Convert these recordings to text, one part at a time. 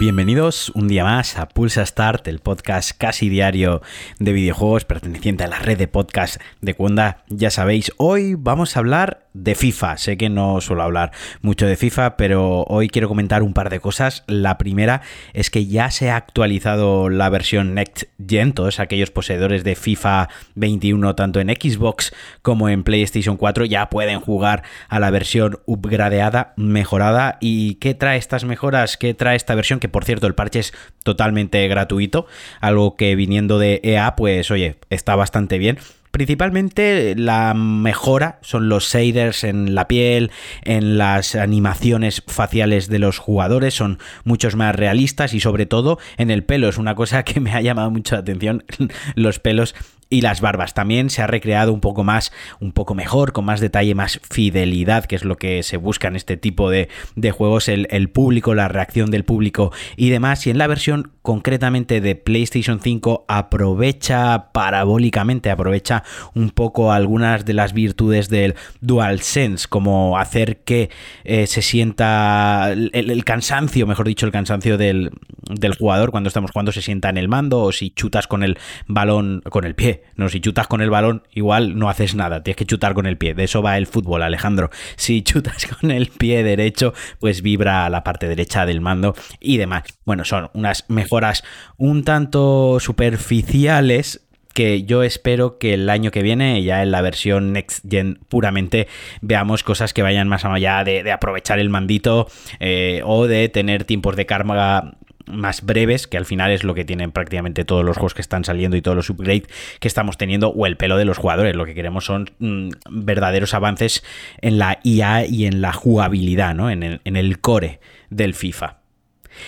Bienvenidos un día más a Pulsa Start, el podcast casi diario de videojuegos perteneciente a la red de podcast de Cuenda. Ya sabéis, hoy vamos a hablar de FIFA. Sé que no suelo hablar mucho de FIFA, pero hoy quiero comentar un par de cosas. La primera es que ya se ha actualizado la versión Next Gen, todos aquellos poseedores de FIFA 21, tanto en Xbox como en PlayStation 4, ya pueden jugar a la versión upgradeada, mejorada. ¿Y qué trae estas mejoras? ¿Qué trae esta versión? Que por cierto, el parche es totalmente gratuito, algo que viniendo de EA, pues oye, está bastante bien. Principalmente la mejora son los shaders en la piel, en las animaciones faciales de los jugadores, son muchos más realistas y sobre todo en el pelo. Es una cosa que me ha llamado mucho la atención. Los pelos y las barbas. También se ha recreado un poco más, un poco mejor, con más detalle, más fidelidad, que es lo que se busca en este tipo de, juegos, el, el, público, la reacción del público y demás. Y en la versión concretamente de PlayStation 5 aprovecha parabólicamente, aprovecha un poco algunas de las virtudes del DualSense, como hacer que eh, se sienta el, cansancio, mejor dicho, el cansancio del, del jugador cuando estamos jugando se sienta en el mando o si chutas con el balón, con el pie no, si chutas con el balón, igual no haces nada, tienes que chutar con el pie. De eso va el fútbol, Alejandro. Si chutas con el pie derecho, pues vibra la parte derecha del mando y demás. Bueno, son unas mejoras un tanto superficiales que yo espero que el año que viene, ya en la versión Next Gen puramente, veamos cosas que vayan más allá de, aprovechar el mandito eh, o de tener tiempos de carga más breves, que al final es lo que tienen prácticamente todos los juegos que están saliendo y todos los upgrades que estamos teniendo, o el pelo de los jugadores. Lo que queremos son mm, verdaderos avances en la IA y en la jugabilidad, ¿no? En el, en el core del FIFA.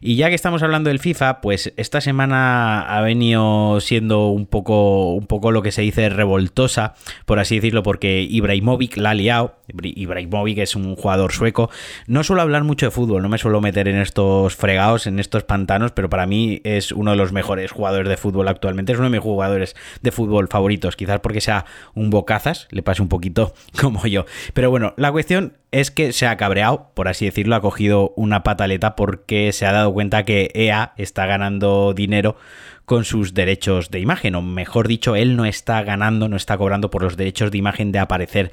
Y ya que estamos hablando del FIFA, pues esta semana ha venido siendo un poco, un poco lo que se dice revoltosa, por así decirlo, porque Ibrahimovic la ha liado. Ibrahimovic es un jugador sueco. No suelo hablar mucho de fútbol, no me suelo meter en estos fregados, en estos pantanos, pero para mí es uno de los mejores jugadores de fútbol actualmente. Es uno de mis jugadores de fútbol favoritos, quizás porque sea un bocazas, le pase un poquito como yo. Pero bueno, la cuestión es que se ha cabreado, por así decirlo, ha cogido una pataleta porque se ha dado cuenta que EA está ganando dinero con sus derechos de imagen, o mejor dicho, él no está ganando, no está cobrando por los derechos de imagen de aparecer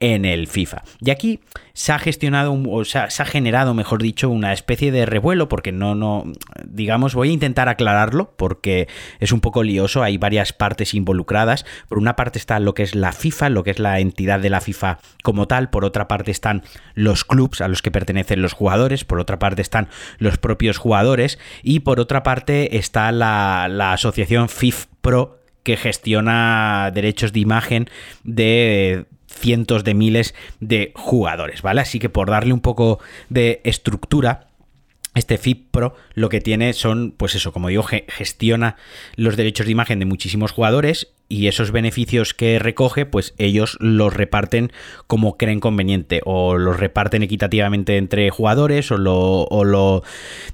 en el FIFA. Y aquí se ha gestionado, o se ha generado, mejor dicho, una especie de revuelo, porque no, no, digamos, voy a intentar aclararlo, porque es un poco lioso, hay varias partes involucradas. Por una parte está lo que es la FIFA, lo que es la entidad de la FIFA como tal, por otra parte están los clubs a los que pertenecen los jugadores, por otra parte están los propios jugadores, y por otra parte está la, la asociación FIF Pro, que gestiona derechos de imagen de cientos de miles de jugadores, ¿vale? Así que por darle un poco de estructura, este FIP Pro lo que tiene son, pues eso, como digo, gestiona los derechos de imagen de muchísimos jugadores y esos beneficios que recoge, pues ellos los reparten como creen conveniente, o los reparten equitativamente entre jugadores, o lo, o lo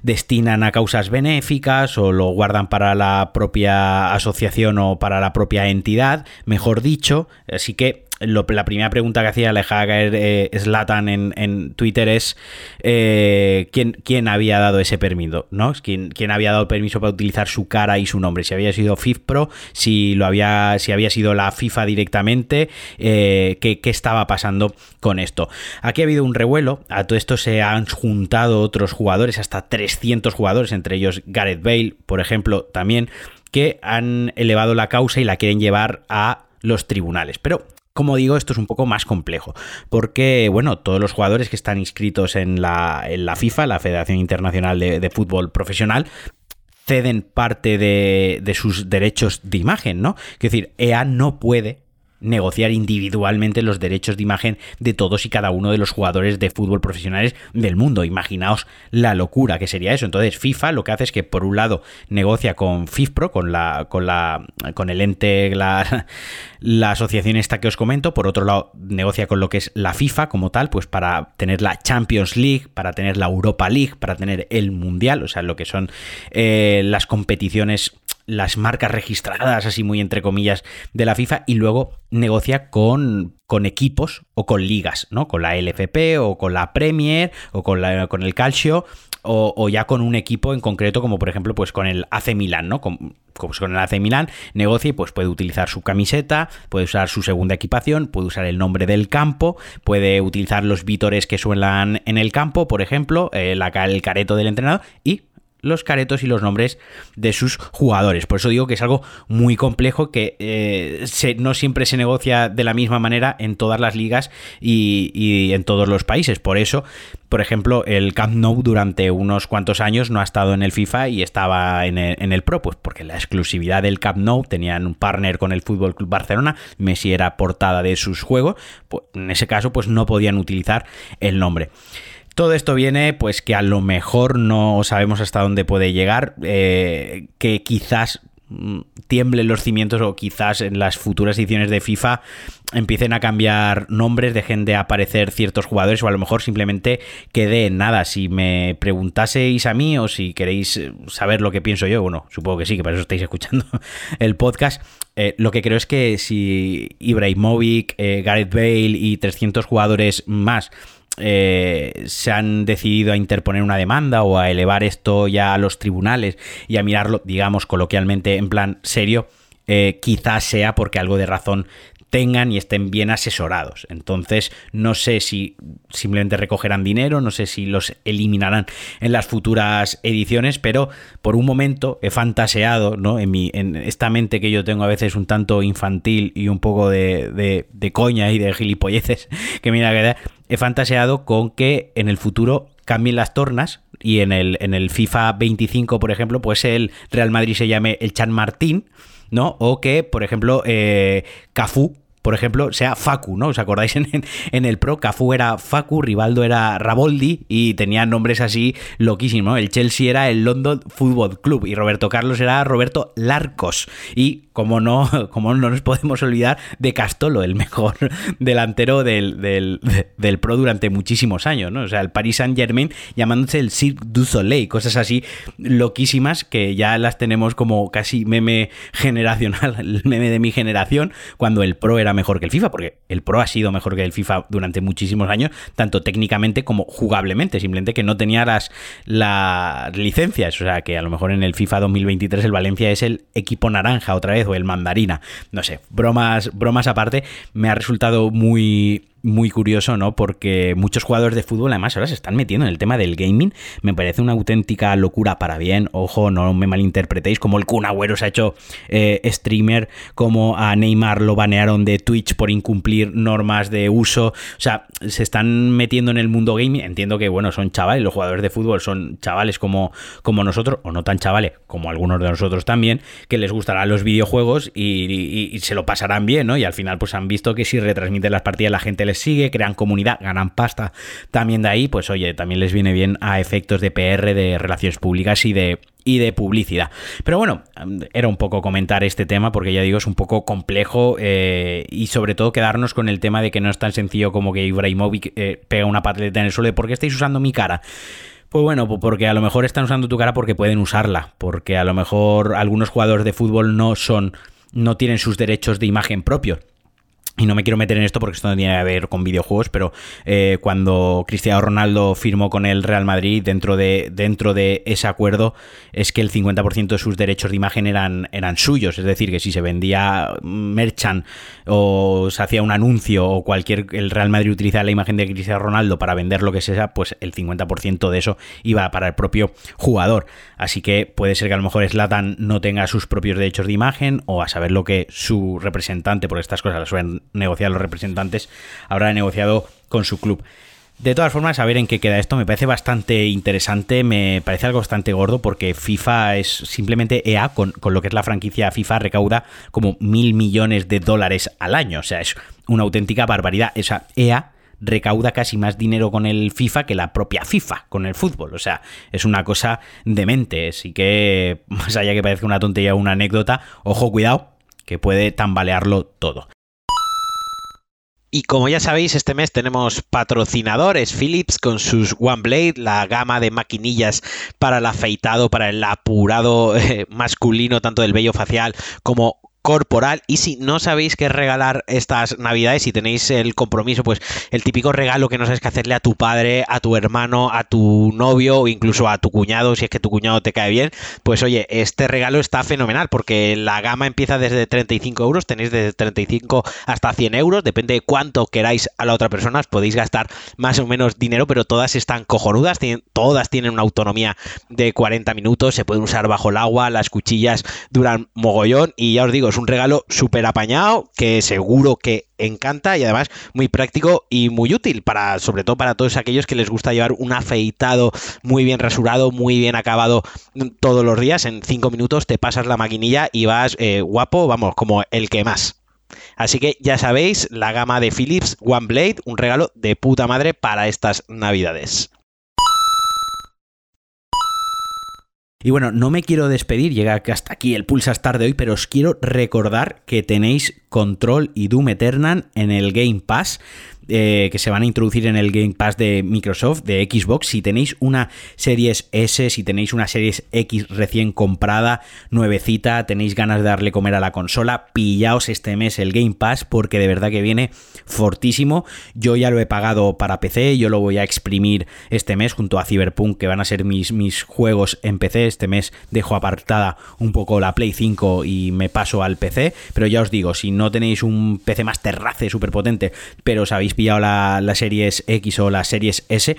destinan a causas benéficas, o lo guardan para la propia asociación o para la propia entidad, mejor dicho. Así que la primera pregunta que hacía Aleja caer eh, Slatan en, Twitter es eh, ¿quién, ¿quién, había dado ese permiso, ¿no? ¿Quién, ¿Quién, había dado permiso para utilizar su cara y su nombre? Si había sido FIFPro, si lo había, si había sido la FIFA directamente, eh, ¿qué, ¿qué, estaba pasando con esto? Aquí ha habido un revuelo, a todo esto se han juntado otros jugadores, hasta 300 jugadores, entre ellos Gareth Bale, por ejemplo, también, que han elevado la causa y la quieren llevar a los tribunales. Pero como digo, esto es un poco más complejo, porque, bueno, todos los jugadores que están inscritos en la, en la FIFA, la Federación Internacional de, Fútbol Profesional, ceden parte de, de, sus derechos de imagen, ¿no? Es decir, EA no puede negociar individualmente los derechos de imagen de todos y cada uno de los jugadores de fútbol profesionales del mundo. Imaginaos la locura que sería eso. Entonces, FIFA lo que hace es que por un lado negocia con FIFPro, con la con la con el ente la, asociación esta que os comento, por otro lado negocia con lo que es la FIFA como tal, pues para tener la Champions League, para tener la Europa League, para tener el Mundial, o sea, lo que son eh, las competiciones las marcas registradas, así muy entre comillas, de la FIFA y luego negocia con, con equipos o con ligas, ¿no? Con la LFP o con la Premier o con, la, con el Calcio o, ya con un equipo en concreto, como por ejemplo, pues con el AC Milan, ¿no? Con, pues con el AC Milan negocia y pues puede utilizar su camiseta, puede usar su segunda equipación, puede usar el nombre del campo, puede utilizar los vítores que suenan en el campo, por ejemplo, el, el careto del entrenador y los caretos y los nombres de sus jugadores. Por eso digo que es algo muy complejo que eh, no siempre se negocia de la misma manera en todas las ligas y, en todos los países. Por eso, por ejemplo, el Camp Nou durante unos cuantos años no ha estado en el FIFA y estaba en el, Pro, pues porque la exclusividad del Camp Nou tenían un partner con el Fútbol Club Barcelona, Messi era portada de sus juegos, pues en ese caso pues no podían utilizar el nombre. Todo esto viene, pues que a lo mejor no sabemos hasta dónde puede llegar, eh, que quizás mm, tiemblen los cimientos o quizás en las futuras ediciones de FIFA empiecen a cambiar nombres, dejen de aparecer ciertos jugadores o a lo mejor simplemente quede en nada. Si me preguntaseis a mí o si queréis saber lo que pienso yo, bueno, supongo que sí, que para eso estáis escuchando el podcast. Eh, lo que creo es que si Ibrahimovic, eh, Gareth Bale y 300 jugadores más eh, se han decidido a interponer una demanda o a elevar esto ya a los tribunales y a mirarlo, digamos, coloquialmente en plan serio, eh, quizás sea porque algo de razón tengan y estén bien asesorados. Entonces, no sé si simplemente recogerán dinero, no sé si los eliminarán en las futuras ediciones, pero por un momento he fantaseado, ¿no? En, mi, en esta mente que yo tengo a veces un tanto infantil y un poco de, de, coña y de gilipolleces, que mira que he fantaseado con que en el futuro cambien las tornas y en el, en el FIFA 25, por ejemplo, pues el Real Madrid se llame el Chan Martín ¿no? O que, por ejemplo, eh, Cafú por ejemplo, sea Facu, ¿no? ¿Os acordáis en, en, el Pro? Cafú era Facu, Rivaldo era Raboldi y tenían nombres así loquísimos. El Chelsea era el London Football Club y Roberto Carlos era Roberto Larcos. Y como no, como no nos podemos olvidar de Castolo, el mejor delantero del, del, Pro durante muchísimos años, ¿no? O sea, el Paris Saint Germain llamándose el Cirque du Soleil, cosas así loquísimas que ya las tenemos como casi meme generacional, el meme de mi generación, cuando el Pro era mejor que el FIFA, porque el Pro ha sido mejor que el FIFA durante muchísimos años, tanto técnicamente como jugablemente, simplemente que no tenía las, las licencias, o sea que a lo mejor en el FIFA 2023 el Valencia es el equipo naranja otra vez o el mandarina, no sé, bromas, bromas aparte, me ha resultado muy muy curioso, ¿no? Porque muchos jugadores de fútbol además ahora se están metiendo en el tema del gaming. Me parece una auténtica locura para bien. Ojo, no me malinterpretéis. Como el Kun Agüero se ha hecho eh, streamer, como a Neymar lo banearon de Twitch por incumplir normas de uso. O sea, se están metiendo en el mundo gaming. Entiendo que, bueno, son chavales, los jugadores de fútbol son chavales como, como nosotros, o no tan chavales como algunos de nosotros también, que les gustarán los videojuegos y, y se lo pasarán bien, ¿no? Y al final, pues han visto que si retransmiten las partidas la gente les sigue, crean comunidad, ganan pasta también de ahí, pues oye, también les viene bien a efectos de PR, de relaciones públicas y de y de publicidad. Pero bueno, era un poco comentar este tema porque ya digo, es un poco complejo eh, y sobre todo quedarnos con el tema de que no es tan sencillo como que Ibrahimovic eh, pega una pataleta en el suelo de ¿por qué estáis usando mi cara? Pues bueno, porque a lo mejor están usando tu cara porque pueden usarla, porque a lo mejor algunos jugadores de fútbol no son, no tienen sus derechos de imagen propios y no me quiero meter en esto porque esto no tiene que ver con videojuegos, pero eh, cuando Cristiano Ronaldo firmó con el Real Madrid, dentro de, dentro de ese acuerdo, es que el 50% de sus derechos de imagen eran, eran suyos. Es decir, que si se vendía merchan o se hacía un anuncio o cualquier. El Real Madrid utilizaba la imagen de Cristiano Ronaldo para vender lo que sea, pues el 50% de eso iba para el propio jugador. Así que puede ser que a lo mejor Slatan no tenga sus propios derechos de imagen o a saber lo que su representante, por estas cosas las suelen negociar los representantes, habrá negociado con su club. De todas formas, a ver en qué queda esto, me parece bastante interesante, me parece algo bastante gordo porque FIFA es simplemente EA, con, con, lo que es la franquicia FIFA, recauda como mil millones de dólares al año, o sea, es una auténtica barbaridad. Esa EA recauda casi más dinero con el FIFA que la propia FIFA con el fútbol, o sea, es una cosa demente, así que más allá que parezca una tontería o una anécdota, ojo, cuidado, que puede tambalearlo todo. Y como ya sabéis, este mes tenemos patrocinadores. Philips con sus One Blade, la gama de maquinillas para el afeitado, para el apurado eh, masculino, tanto del vello facial como corporal. Y si no sabéis qué regalar estas navidades, si tenéis el compromiso, pues el típico regalo que no sabes qué hacerle a tu padre, a tu hermano, a tu novio o incluso a tu cuñado, si es que tu cuñado te cae bien, pues oye, este regalo está fenomenal porque la gama empieza desde 35 euros, tenéis desde 35 hasta 100 euros, depende de cuánto queráis a la otra persona, podéis gastar más o menos dinero, pero todas están cojonudas, todas tienen una autonomía de 40 minutos, se pueden usar bajo el agua, las cuchillas duran mogollón y ya os digo, un regalo súper apañado que seguro que encanta y además muy práctico y muy útil para sobre todo para todos aquellos que les gusta llevar un afeitado muy bien rasurado, muy bien acabado todos los días. En 5 minutos te pasas la maquinilla y vas eh, guapo, vamos, como el que más. Así que ya sabéis, la gama de Philips One Blade, un regalo de puta madre para estas navidades. Y bueno, no me quiero despedir, llega hasta aquí el Pulsa Star de hoy, pero os quiero recordar que tenéis Control y Doom Eternal en el Game Pass. Eh, que se van a introducir en el Game Pass de Microsoft, de Xbox. Si tenéis una Series S, si tenéis una Series X recién comprada, nuevecita, tenéis ganas de darle comer a la consola, pillaos este mes el Game Pass porque de verdad que viene fortísimo. Yo ya lo he pagado para PC, yo lo voy a exprimir este mes junto a Cyberpunk, que van a ser mis, mis juegos en PC. Este mes dejo apartada un poco la Play 5 y me paso al PC, pero ya os digo, si no tenéis un PC más terrace súper potente, pero os habéis pillado la, la Series X o la Series S,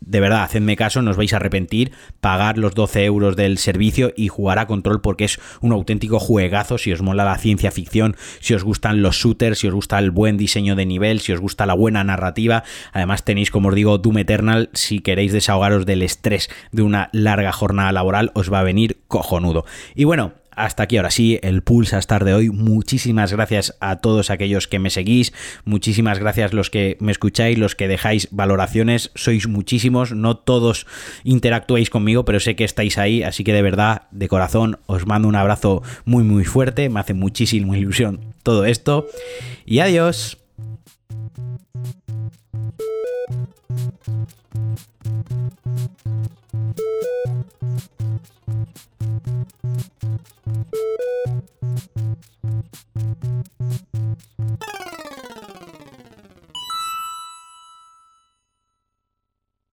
de verdad, hacedme caso, no os vais a arrepentir, pagar los 12 euros del servicio y jugar a control porque es un auténtico juegazo, si os mola la ciencia ficción, si os gustan los shooters, si os gusta el buen diseño de nivel, si os gusta la buena narrativa, además tenéis, como os digo, Doom Eternal, si queréis desahogaros del estrés de una larga jornada laboral, os va a venir cojonudo. Y bueno, hasta aquí. Ahora sí el Pulsa Star de hoy. Muchísimas gracias a todos aquellos que me seguís, muchísimas gracias los que me escucháis, los que dejáis valoraciones, sois muchísimos, no todos interactuáis conmigo, pero sé que estáis ahí, así que de verdad, de corazón, os mando un abrazo muy muy fuerte, me hace muchísima ilusión todo esto. Y adiós.